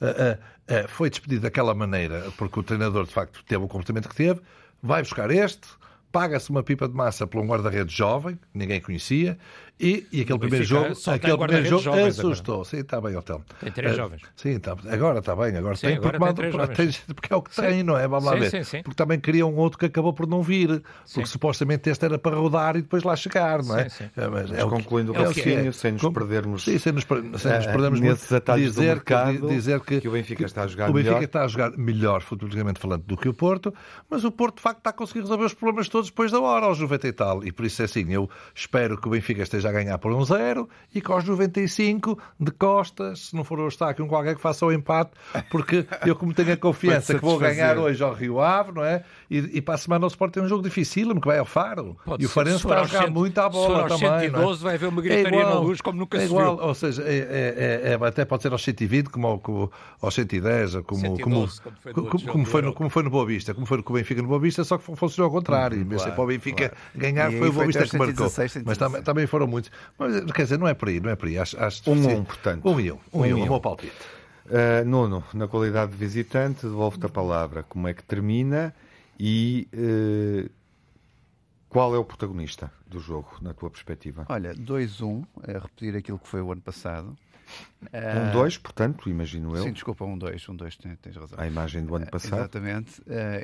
Uh, uh, uh, foi despedido daquela maneira porque o treinador, de facto, teve o comportamento que teve. Vai buscar este, paga-se uma pipa de massa por um guarda-redes jovem, que ninguém conhecia, e, e aquele primeiro jogo, aquele primeiro jogo assustou. Sim, está bem, Hotel. Tem três uh, jovens. Sim, está, agora está bem, agora sim, tem, agora porque, tem, porque é o que sim. tem, não é? Vamos lá sim, ver. Sim, sim. Porque também queria um outro que acabou por não vir, porque supostamente este era para rodar e depois lá chegar, não é? Sim, sim. É, mas, é concluindo o raciocínio, é. sem nos perdermos. Sim, sem nos, sem nos perdermos nesses atalhos dizer, do mercado, que, dizer que, que o Benfica está a jogar melhor. O Benfica está a jogar melhor, futuramente falando, do que o Porto, mas o Porto, de facto, está a conseguir resolver os problemas todos depois da hora, aos 90 e tal. E por isso é assim, eu espero que o Benfica esteja a ganhar por um zero 0 e com os 95 de costas, se não for o estádio, um qualquer que faça o empate, porque eu, como tenho a confiança que vou ganhar hoje ao Rio Ave, não é? E, e para a semana o Sport tem um jogo dificílimo que vai ao Faro. Pode e o Farense está a jogar cento, muito à bola também. 112 não é? vai haver uma gritaria é igual, na luz como nunca é igual, se viu. Ou seja, é, é, é, é até pode ser aos 120 como, ao, como aos 110, como, 112, como, foi, como, como, foi no, como foi no Boa Vista, como foi no Benfica no Boa Vista, só que funcionou ao contrário. Hum, claro, para o Benfica claro. ganhar foi o Boa Vista que marcou. Mas também, também foram muitos. Mas, quer dizer, não é por aí, não é por aí. Acho, acho um um, portanto. Um e um. Um, um e um, um. meu palpite. Uh, Nuno, na qualidade de visitante, devolvo-te a palavra. Como é que termina e uh, qual é o protagonista do jogo, na tua perspectiva? Olha, 2-1, a repetir aquilo que foi o ano passado. 1-2, uh, portanto, imagino eu. Sim, desculpa, 1-2, 1-2, tens, tens razão. A imagem do ano passado. Exatamente.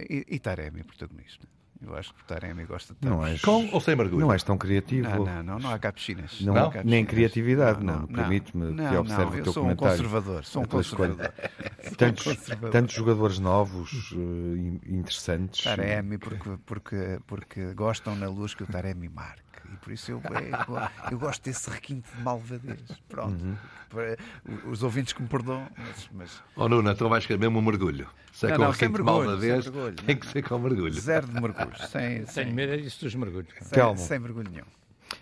e, e Taremi, protagonista. Eu acho que o Taremi gosta de não és, Com ou sem mergulho? Não és tão criativo. Não, não, não, não há cá piscinas. Não, não? Há nem criatividade, não. não, Permite-me que observe o teu sou comentário. Um conservador, sou um conservador. Tantos, conservador. tantos jogadores novos, uh, interessantes. Taremi, porque, porque, porque gostam na luz que o Taremi marca. E por isso eu, eu, eu gosto desse requinte de malvadez. Pronto. Uhum. Os ouvintes que me perdoam, mas. mas... Oh, Nuno, então vais querer mesmo um mergulho. Se é não, com não, requinte de malvadez, tem que ser com mergulho. Zero de mergulho. Sem, sem... Tenho medo disso dos mergulhos. Sem, sem mergulho nenhum.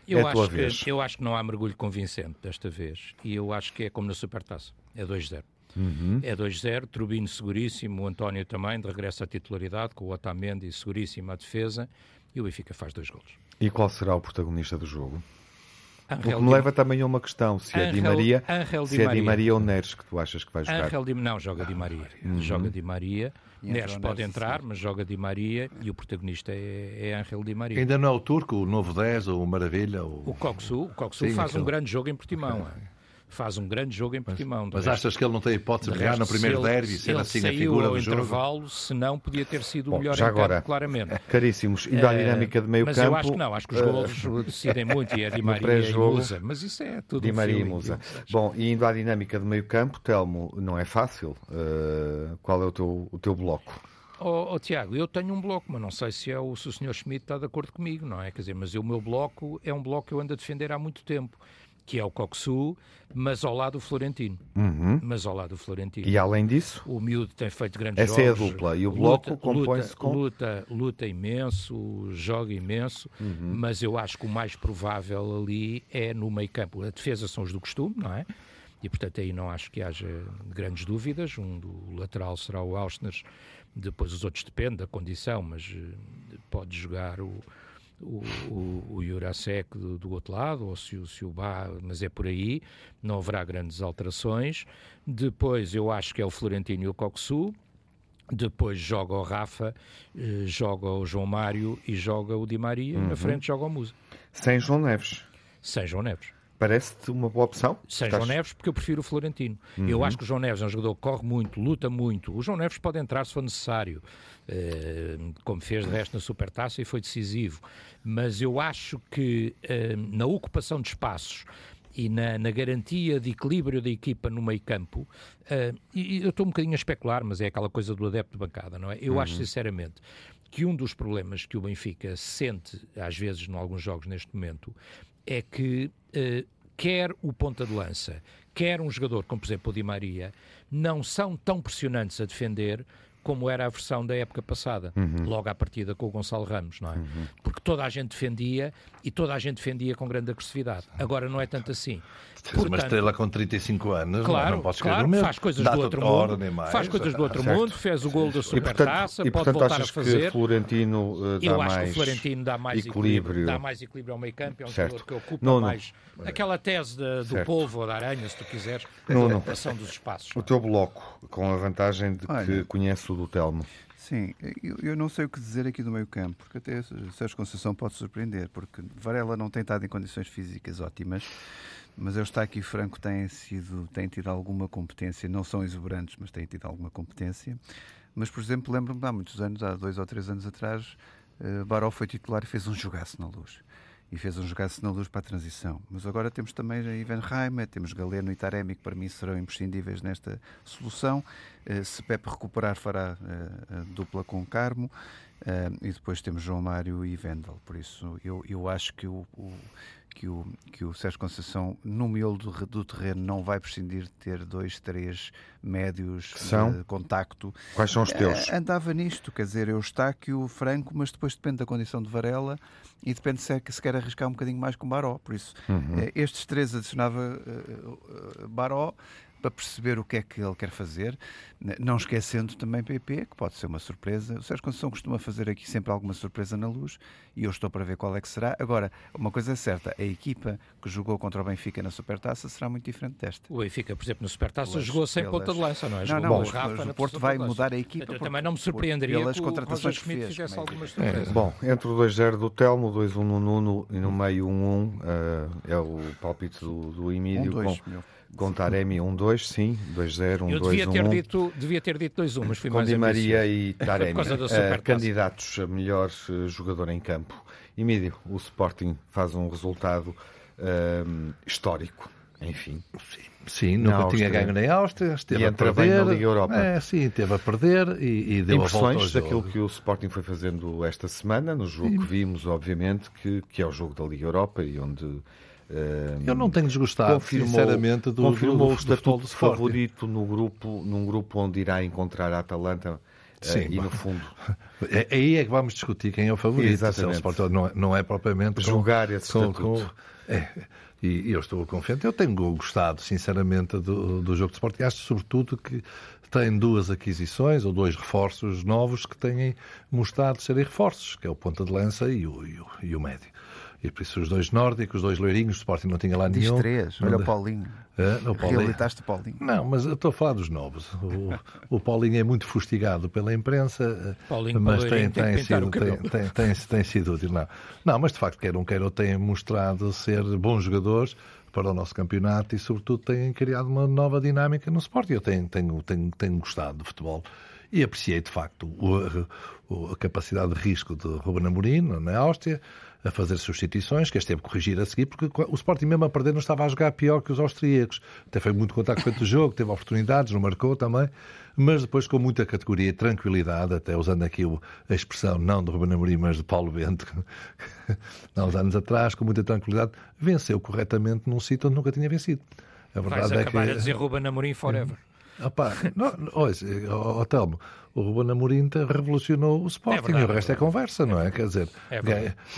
Eu, é acho que, eu acho que não há mergulho convincente desta vez. E eu acho que é como na Supertaça. É 2-0. Uhum. É 2-0, Trubino seguríssimo, o António também, de regresso à titularidade, com o Otamendi seguríssimo à defesa, e o Benfica faz dois golos. E qual será o protagonista do jogo? Angel o que me leva também a uma questão, se Angel, é Di Maria, Angel se Di Maria. é Di Maria ou Neres que tu achas que vai jogar? Angel Di, não, joga Di Maria. Uhum. Joga Di Maria. Neres pode entrar, mas joga Di Maria e o protagonista é, é Angel Di Maria. Ainda não é o turco, o novo 10 ou o Maravilha? Ou... O Coxu, o Coxu faz aquele... um grande jogo em Portimão. Okay faz um grande jogo em Portimão. Mas, mas achas que ele não tem hipótese de ganhar no primeiro derby e ser assim a figura do jogo? intervalo, se não podia ter sido o melhor já agora, campo, claramente. Caríssimos, ainda a eh, dinâmica de meio mas campo... Mas eu acho que não, acho que os golos uh, decidem muito e é Di Maria e Musa, mas isso é tudo Di Maria e Musa. Bom, e indo à dinâmica de meio campo, Telmo, não é fácil. Uh, qual é o teu, o teu bloco? Oh, oh, Tiago, eu tenho um bloco, mas não sei se, é o, se o Sr. Schmidt está de acordo comigo, não é? Quer dizer, mas o meu bloco é um bloco que eu ando a defender há muito tempo que é o Coxu, mas ao lado do Florentino. Uhum. Mas ao lado do Florentino. E além disso? O miúdo tem feito grandes essa jogos. Essa é a dupla. E o bloco compõe-se com... Luta, luta imenso, joga imenso, uhum. mas eu acho que o mais provável ali é no meio campo. A defesa são os do costume, não é? E, portanto, aí não acho que haja grandes dúvidas. Um do lateral será o Austner, depois os outros depende da condição, mas eh, pode jogar o o, o, o Jurasek do, do, outro lado, ou se, se o Bá, mas é por aí, não haverá grandes alterações. Depois eu acho que é o Florentino e o Coxu. Depois joga o Rafa, eh, joga o João Mário e joga o Di Maria. Uhum. Na frente joga o Musa. Sem João Neves. Sem João Neves. Parece-te uma boa opção? Sem Estás... João Neves, porque eu prefiro o Florentino. Uhum. Eu acho que o João Neves é um jogador que corre muito, luta muito. O João Neves pode entrar se for necessário, eh, como fez de resto na Supertaça e foi decisivo. Mas eu acho que eh, na ocupação de espaços e na, na, garantia de equilíbrio da equipa no meio campo, uh, e, eu estou um bocadinho a especular, mas é aquela coisa do adepto de bancada, não é? Eu uhum. acho sinceramente que um dos problemas que o Benfica sente, às vezes, em alguns jogos neste momento, é que uh, quer o ponta de lança, quer um jogador como, por exemplo, o Di Maria, não são tão pressionantes a defender como era a versão da época passada, uhum. logo à partida com o Gonçalo Ramos, não é? Uhum. Porque toda a gente defendia e toda a gente defendia com grande agressividade. Agora não é tanto assim. Portanto, uma estrela com 35 anos, claro, não, podes claro, faz coisas do outro mundo, mais, faz coisas do outro mundo, fez o gol da Supertaça, e, portanto, pode voltar a fazer. Que Florentino uh, dá Eu acho que o Florentino dá mais equilíbrio, equilíbrio dá mais equilíbrio ao meio-campo, é um certo. jogador que ocupa não, não. mais aquela tese de, do povo ou da aranha, se tu quiseres, não, a ocupação dos espaços. O teu bloco, com a vantagem de que Olha, conhece o do Telmo. Sim, eu, eu, não sei o que dizer aqui do meio campo, porque até Sérgio Conceição pode surpreender, porque Varela não tem estado em condições físicas ótimas, mas eu estou aqui franco tem sido tem tido alguma competência, não são exuberantes, mas tem tido alguma competência. Mas, por exemplo, lembro-me há muitos anos, há dois ou três anos atrás, uh, Baró foi titular e fez um jogaço na luz e fez um jogaço na luz para a transição. Mas agora temos também Ivan Reimer, temos Galeno e Taremi, que para mim serão imprescindíveis nesta solução. Uh, se Pepe recuperar, fará uh, a dupla com Carmo. E depois temos João Mário e Vendel. Por isso, eu, eu acho que o, o que o, que o Sérgio Conceição, no miolo do, do, terreno, não vai prescindir de ter dois, três médios são? de contacto. Quais são os teus? Uh, andava nisto, quer dizer, eu o Franco, mas depois depende da condição de Varela e depende se, é, se quer arriscar um bocadinho mais com Baró. Por isso, uhum. uh, estes três adicionava uh, Baró para perceber o que é que ele quer fazer, não esquecendo também PP, que pode ser uma surpresa. O Sérgio Conceição costuma fazer aqui sempre alguma surpresa na luz e eu estou para ver qual é que será. Agora, uma coisa é certa, a equipa que jogou contra o Benfica na Supertaça será muito diferente desta. O Benfica, por exemplo, na Supertaça pelas, jogou sem pelas... ponta de lança, não é? Não, não, mas, mas o Porto vai mudar a equipa. Eu também não me surpreenderia pelas que contratações o Schmidt fizesse algumas surpresas. É, bom, entre o 2-0 do Telmo, 2-1 no Nuno e no meio 1-1 uh, é o palpite do, do Emílio. 1-2, com... meu. Com Taremi 1-2, sim, 2-0, 1-2, 1-1. Eu devia ter dito, devia ter dito 2-1, mas fui Com mais Di Maria e Taremi, uh, candidatos a melhor uh, jogador em campo. Emílio, o Sporting faz um resultado uh, histórico, enfim. Sim. Sim, nunca tinha ganho na Áustria, esteve e a perder. na Liga Europa. É, sim, esteve a perder e, e deu Impressões a daquilo que o Sporting foi fazendo esta semana, no jogo sim. que vimos, obviamente, que, que é o jogo da Liga Europa e onde eu não tenho desgostado, confirmou, sinceramente, do, confirmou do, o estatuto de favorito no grupo, num grupo onde irá encontrar a Atalanta Sim, uh, e no fundo. É, aí é que vamos discutir quem é o favorito. Exatamente. É o não, é, não é propriamente. Julgar esse com, com, é, e, eu estou confiante. Eu tenho gostado, sinceramente, do, do jogo de esporte. E acho, sobretudo, que tem duas aquisições ou dois reforços novos que têm mostrado serem reforços, que é o ponta de lança e o, e o, e o médio. E por isso os dois nórdicos, os dois loirinhos, o Sporting não tinha lá Diz nenhum. três, olha o Paulinho. É, o Paulinho. O Paulinho. Não, mas eu estou a falar dos novos. O, o Paulinho é muito fustigado pela imprensa, Paulinho, mas tem, tem, sido, tem, tem, tem, tem, sido útil. Não. não, mas de facto, quer um quer outro, têm mostrado ser bons jogadores para o nosso campeonato e, sobretudo, têm criado uma nova dinâmica no esporte. Eu tenho, tenho, tenho, tenho gostado de futebol e apreciei, de facto, o, a capacidade de risco de Ruben Amorim na Áustria, a fazer substituições, que este teve que corrigir a seguir, porque o Sporting mesmo a perder não estava a jogar pior que os austríacos. Até foi muito contacto com o jogo, teve oportunidades, não marcou também, mas depois com muita categoria e tranquilidade, até usando aqui a expressão não de Ruben Amorim, mas de Paulo Bento, há uns anos atrás, com muita tranquilidade, venceu corretamente num sítio onde nunca tinha vencido. A verdade Vais é acabar que... a dizer Ruben Amorim forever. Opa, não, olha, oh, Telmo, o Ruben Amorim revolucionou o Sporting é verdade, o resto é, é conversa, não é? Quer dizer, é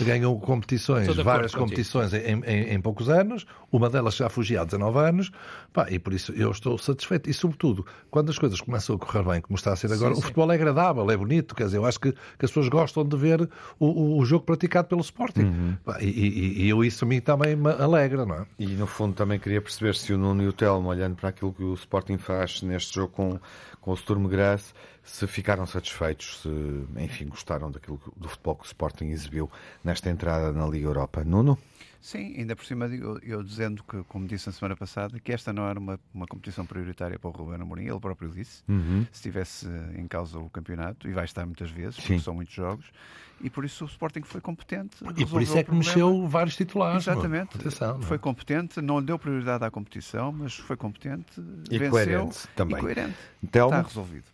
ganham competições, várias competições em, em, em, poucos anos, uma delas já fugia há 19 anos, pá, e por isso eu estou satisfeito. E, sobretudo, quando as coisas começam a correr bem, como está a ser agora, sim, o sim. futebol é agradável, é bonito, quer dizer, eu acho que, que as pessoas gostam de ver o, o, o jogo praticado pelo Sporting. Uhum. Pá, e, e, e, eu, isso a mim também me alegra, não é? E, no fundo, também queria perceber se o Nuno e o Telmo, olhando para aquilo que o Sporting faz neste jogo com, com o Sturm Graz, se ficaram satisfeitos, se, enfim, gostaram daquilo, do futebol que o Sporting exibiu nesta entrada na Liga Europa. Nuno? Sim, ainda por cima eu, eu, dizendo que, como disse na semana passada, que esta não era uma, uma competição prioritária para o Ruben Amorim, ele próprio disse, uhum. se estivesse em causa o campeonato, e vai estar muitas vezes, porque são muitos jogos, e por isso o Sporting foi competente. E por isso é que mexeu vários titulares. Exatamente. Atenção, foi competente, não deu prioridade à competição, mas foi competente, e venceu, coerente também. E coerente. Então, Está resolvido.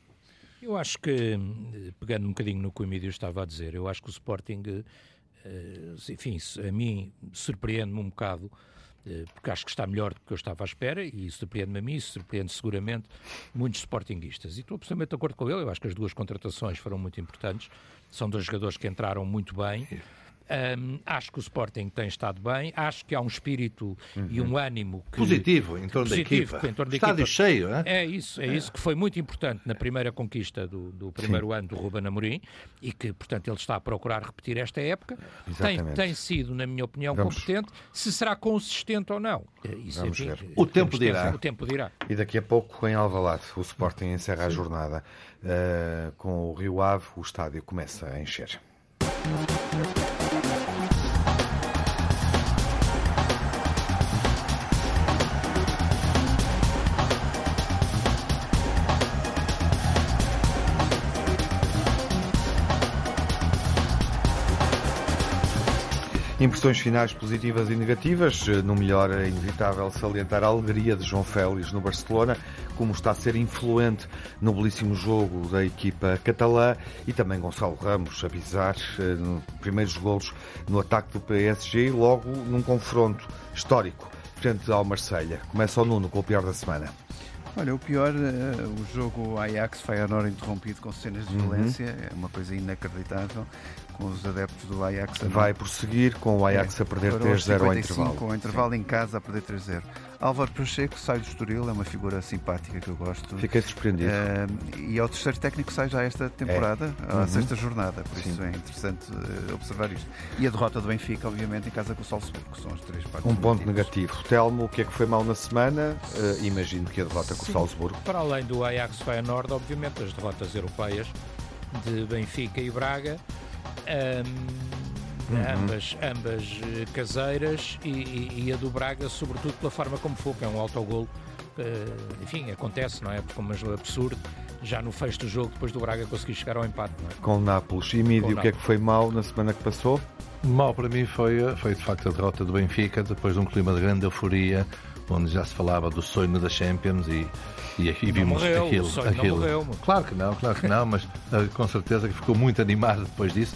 Eu acho que, pegando um bocadinho no que o Emílio estava a dizer, eu acho que o Sporting, eh, enfim, a mim surpreende-me um bocado, eh, porque acho que está melhor do que eu estava à espera, e surpreende-me a mim, surpreende seguramente muitos Sportinguistas. E estou absolutamente de acordo com ele, eu acho que as duas contratações foram muito importantes, são dois jogadores que entraram muito bem. Um, acho que o Sporting tem estado bem, acho que há um espírito uhum. e um ânimo que, positivo em torno positivo, da equipa. Em torno da Estádio equipa. cheio, é? É isso, é, é, isso que foi muito importante na primeira conquista do, do primeiro Sim. ano do Ruben Amorim e que, portanto, ele está a procurar repetir esta época. Tem, tem, sido, na minha opinião, Vamos. competente. Se será consistente ou não, eh, isso Vamos enfim, ver. O tempo dirá. O tempo dirá. E daqui a pouco, em Alvalade, o Sporting encerra Sim. a jornada uh, com o Rio Ave, o estádio começa a encher. Impressões finais positivas e negativas. No melhor é inevitável salientar a alegria de João Félix no Barcelona, como está a ser influente no belíssimo jogo da equipa catalã e também Gonçalo Ramos a pisar eh, nos primeiros golos no ataque do PSG, logo num confronto histórico frente ao Marselha. Começa o Nuno com o pior da semana. Olha, o pior, uh, o jogo Ajax-Feyenoord interrompido com cenas de uhum. violência, é uma coisa inacreditável com os adeptos do Ajax. Vai prosseguir com o Ajax é, a perder 3-0 ao intervalo. Com o intervalo Sim. em casa a perder 3-0. Álvaro Pacheco sai do Estoril, é uma figura simpática que eu gosto. Fiquei surpreendido. Uh, e é o terceiro técnico que sai já esta temporada, é. uhum. a sexta jornada, por Sim. isso é interessante uh, observar isto. E a derrota do Benfica, obviamente, em casa com o Salzburgo, que são as três partes. Um ponto negativo. Telmo, o que é que foi mal na semana? Uh, imagino que a derrota com Sim. o Salzburgo. Para além do Ajax Feyenoord, obviamente, as derrotas europeias de Benfica e Braga um, uhum. ambas, ambas eh, caseiras e, e, a do Braga, sobretudo pela forma como foi, que é um autogol. Uh, enfim, acontece, não é? Porque mas absurdo, já no fecho do jogo, depois do Braga conseguir chegar ao empate. É? Com o Nápoles. E Mídio, o que é que foi mal na semana que passou? Mal para mim foi, foi de facto a derrota do Benfica, depois de um clima de grande euforia onde já se falava do sonho da Champions e, e, e vimos morreu, aquilo. aquilo. Morreu, claro que não, claro que não, mas uh, com certeza que ficou muito animado depois disso.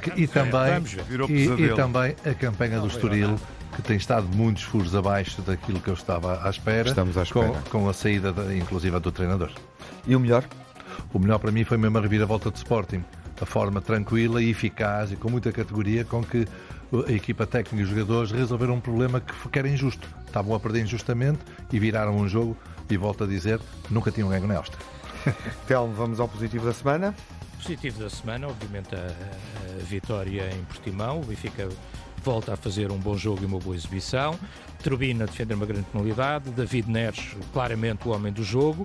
Que, e, também, e, e, também a campanha do Estoril que tem estado muitos furos abaixo daquilo que eu estava à espera, Estamos à espera. Com, com a saída, de, inclusive, do treinador. E o melhor? O melhor para mim foi mesmo a reviravolta de Sporting. A forma tranquila e eficaz e com muita categoria com que a equipa técnica e os jogadores resolveram um problema que era injusto. Estavam a perder injustamente e viraram um jogo e volto a dizer, nunca tinham ganho na Áustria. Telmo, vamos ao positivo da semana? Positivo da semana, obviamente a, a, vitória em Portimão. O Benfica volta a fazer um bom jogo e uma boa exibição. Turbina defender uma grande penalidade. David Neres, claramente o homem do jogo.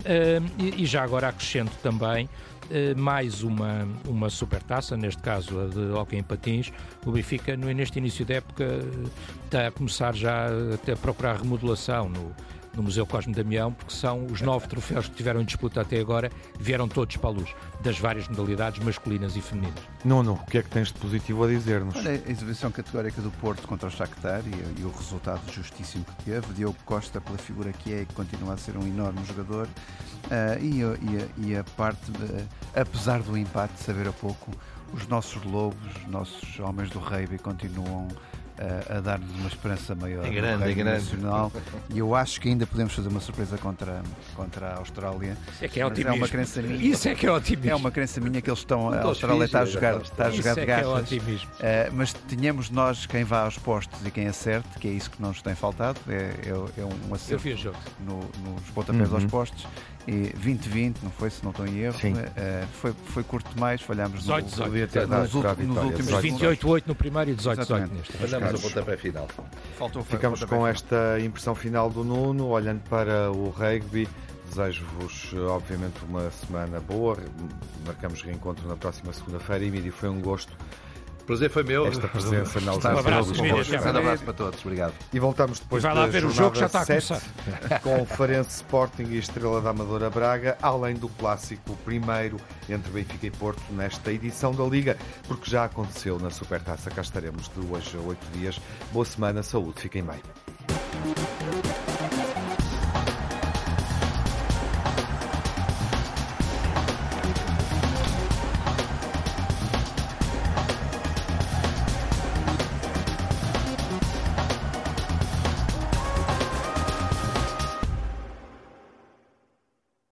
Uh, e, e, já agora acrescento também uh, mais uma, uma supertaça, neste caso a de Hockey em Patins. O Benfica, no, neste início da época, está a começar já a procurar remodelação no no Museu Cosme Damião, porque são os nove troféus que tiveram em disputa até agora, vieram todos para a luz, das várias modalidades masculinas e femininas. Nuno, o que é que tens de positivo a dizer-nos? Olha, a exibição categórica do Porto contra o Shakhtar e, e, o resultado justíssimo que teve. Diogo Costa, pela figura que é e que continua a ser um enorme jogador. Uh, e, e, e, a parte, uh, apesar do empate, saber a pouco, os nossos lobos, os nossos homens do rugby continuam a, a dar-nos uma esperança maior é grande, é grande. nacional e eu acho que ainda podemos fazer uma surpresa contra, contra a Austrália. Isso é que é otimismo. É uma crença minha. Isso é que é otimismo. É uma crença minha que eles estão. A Austrália está a jogar, está a jogar de é, é otimismo. Uh, mas tenhamos nós quem vá aos postos e quem acerte, que é isso que nos tem faltado. É, é, é um acerto no, nos pontapés uhum. aos postos e 2020, não foi, se não estou em erro, uh, foi, foi curto demais, falhámos 18, 18. no, ter nos, nos últimos 28-8 no primário e 18-18 neste. Falhámos o pontapé final. Faltou, Ficamos com final. esta impressão final do Nuno, olhando para o rugby. Desejo-vos, obviamente, uma semana boa. Marcamos reencontro na próxima segunda-feira. Emílio, foi um gosto prazer foi meu. Esta presença na ausência um abraço, Um abraço para todos. Obrigado. E voltamos depois Vai lá ver o jogo, já está a começar. com o Farense Sporting e Estrela da Amadora Braga, além do clássico primeiro entre Benfica e Porto nesta edição da Liga, porque já aconteceu na Supertaça. Cá estaremos de hoje a oito dias. Boa semana, saúde, fiquem bem.